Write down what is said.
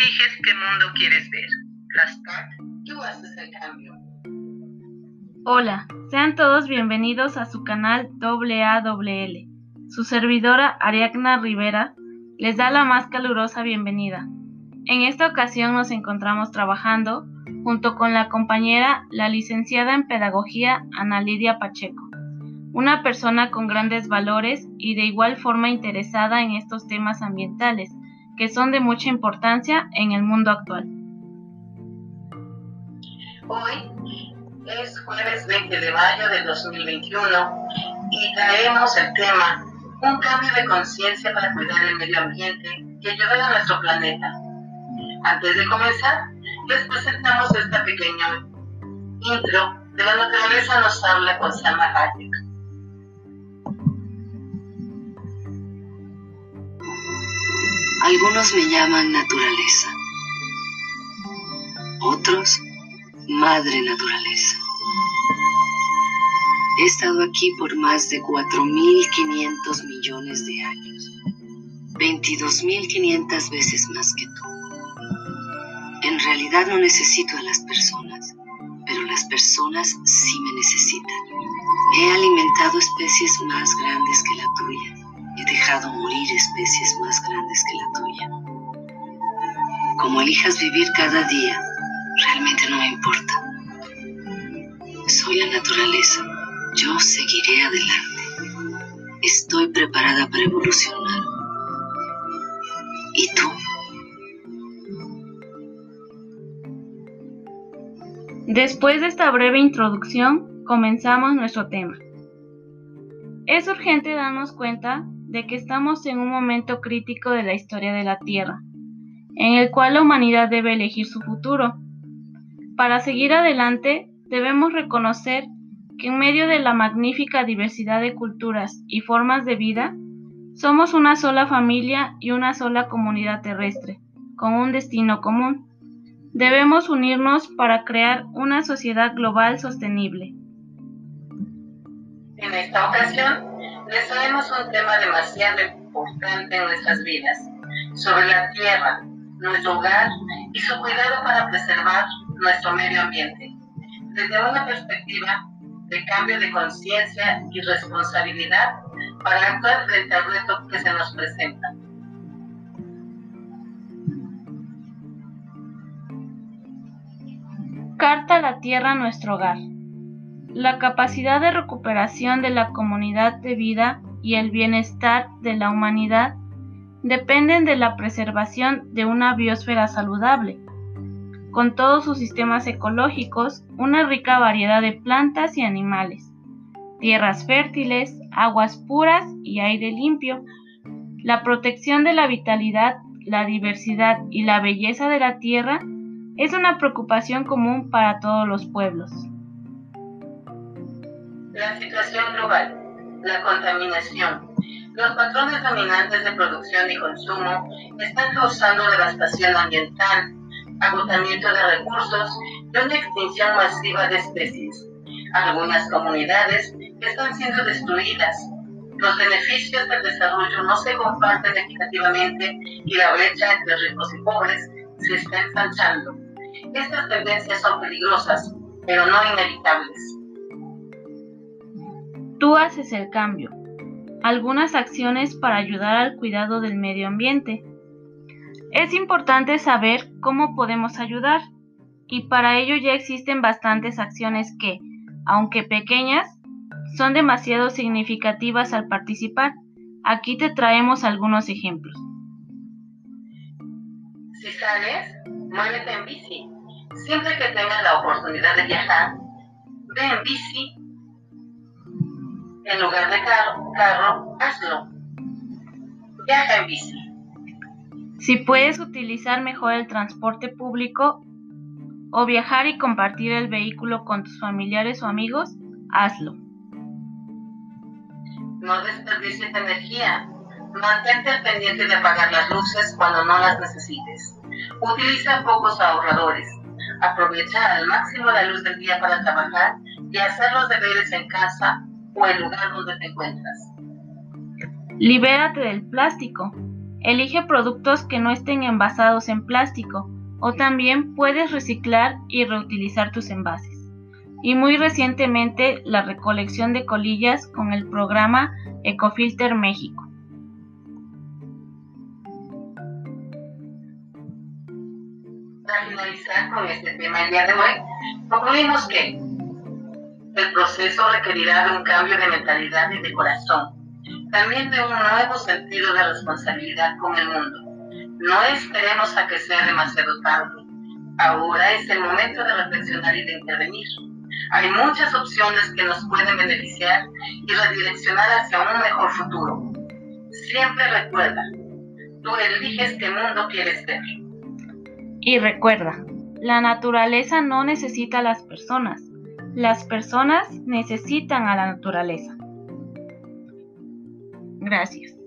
eliges qué mundo quieres ver. Hashtag, tú haces el cambio. Hola, sean todos bienvenidos a su canal AAWL. Su servidora Ariadna Rivera les da la más calurosa bienvenida. En esta ocasión nos encontramos trabajando junto con la compañera, la licenciada en Pedagogía Ana Lidia Pacheco, una persona con grandes valores y de igual forma interesada en estos temas ambientales, que son de mucha importancia en el mundo actual. Hoy es jueves 20 de mayo del 2021 y traemos el tema Un cambio de conciencia para cuidar el medio ambiente y ayudar a nuestro planeta. Antes de comenzar, les presentamos esta pequeña intro de la naturaleza nos habla con Salma Hayek. Algunos me llaman naturaleza, otros madre naturaleza. He estado aquí por más de 4.500 millones de años, 22.500 veces más que tú. En realidad no necesito a las personas, pero las personas sí me necesitan. He alimentado especies más grandes que la tuya. Morir especies más grandes que la tuya. Como elijas vivir cada día, realmente no me importa. Soy la naturaleza. Yo seguiré adelante. Estoy preparada para evolucionar. ¿Y tú? Después de esta breve introducción, comenzamos nuestro tema. Es urgente darnos cuenta de que estamos en un momento crítico de la historia de la Tierra, en el cual la humanidad debe elegir su futuro. Para seguir adelante, debemos reconocer que en medio de la magnífica diversidad de culturas y formas de vida, somos una sola familia y una sola comunidad terrestre, con un destino común Debemos unirnos para crear una sociedad global sostenible. En esta ocasión, les traemos un tema demasiado importante en nuestras vidas, sobre la tierra, nuestro hogar y su cuidado para preservar nuestro medio ambiente, desde una perspectiva de cambio de conciencia y responsabilidad para actuar frente al reto que se nos presenta. Carta a la Tierra nuestro hogar. La capacidad de recuperación de la comunidad de vida y el bienestar de la humanidad dependen de la preservación de una biosfera saludable, con todos sus sistemas ecológicos, una rica variedad de plantas y animales, tierras fértiles, aguas puras y aire limpio, la protección de la vitalidad, la diversidad y la belleza de la tierra es una preocupación común para todos los pueblos. La situación global, la contaminación, los patrones dominantes de producción y consumo están causando devastación ambiental, agotamiento de recursos y una extinción masiva de especies. Algunas comunidades están siendo destruidas. Los beneficios del desarrollo no se comparten equitativamente y la brecha entre ricos y pobres se está ensanchando. Estas tendencias son peligrosas, pero no inevitables. Tú haces el cambio. Algunas acciones para ayudar al cuidado del medio ambiente. Es importante saber cómo podemos ayudar y para ello ya existen bastantes acciones que, aunque pequeñas, son demasiado significativas al participar. Aquí te traemos algunos ejemplos. Si sales, muévete en bici. Siempre que tengas la oportunidad de viajar, ve en bici. En lugar de carro, carro, hazlo. Viaja en bici. Si puedes utilizar mejor el transporte público o viajar y compartir el vehículo con tus familiares o amigos, hazlo. No desperdicies energía. Mantente al pendiente de apagar las luces cuando no las necesites. Utiliza pocos ahorradores. Aprovecha al máximo la luz del día para trabajar y hacer los deberes en casa o el lugar donde te encuentras. Libérate del plástico. Elige productos que no estén envasados en plástico o también puedes reciclar y reutilizar tus envases. Y muy recientemente la recolección de colillas con el programa Ecofilter México. Para finalizar con este tema el día de hoy, concluimos que el proceso requerirá de un cambio de mentalidad y de corazón, también de un nuevo sentido de responsabilidad con el mundo. No esperemos a que sea demasiado tarde. Ahora es el momento de reflexionar y de intervenir. Hay muchas opciones que nos pueden beneficiar y redireccionar hacia un mejor futuro. Siempre recuerda, tú eliges qué mundo quieres ver. Y recuerda, la naturaleza no necesita a las personas, las personas necesitan a la naturaleza. Gracias.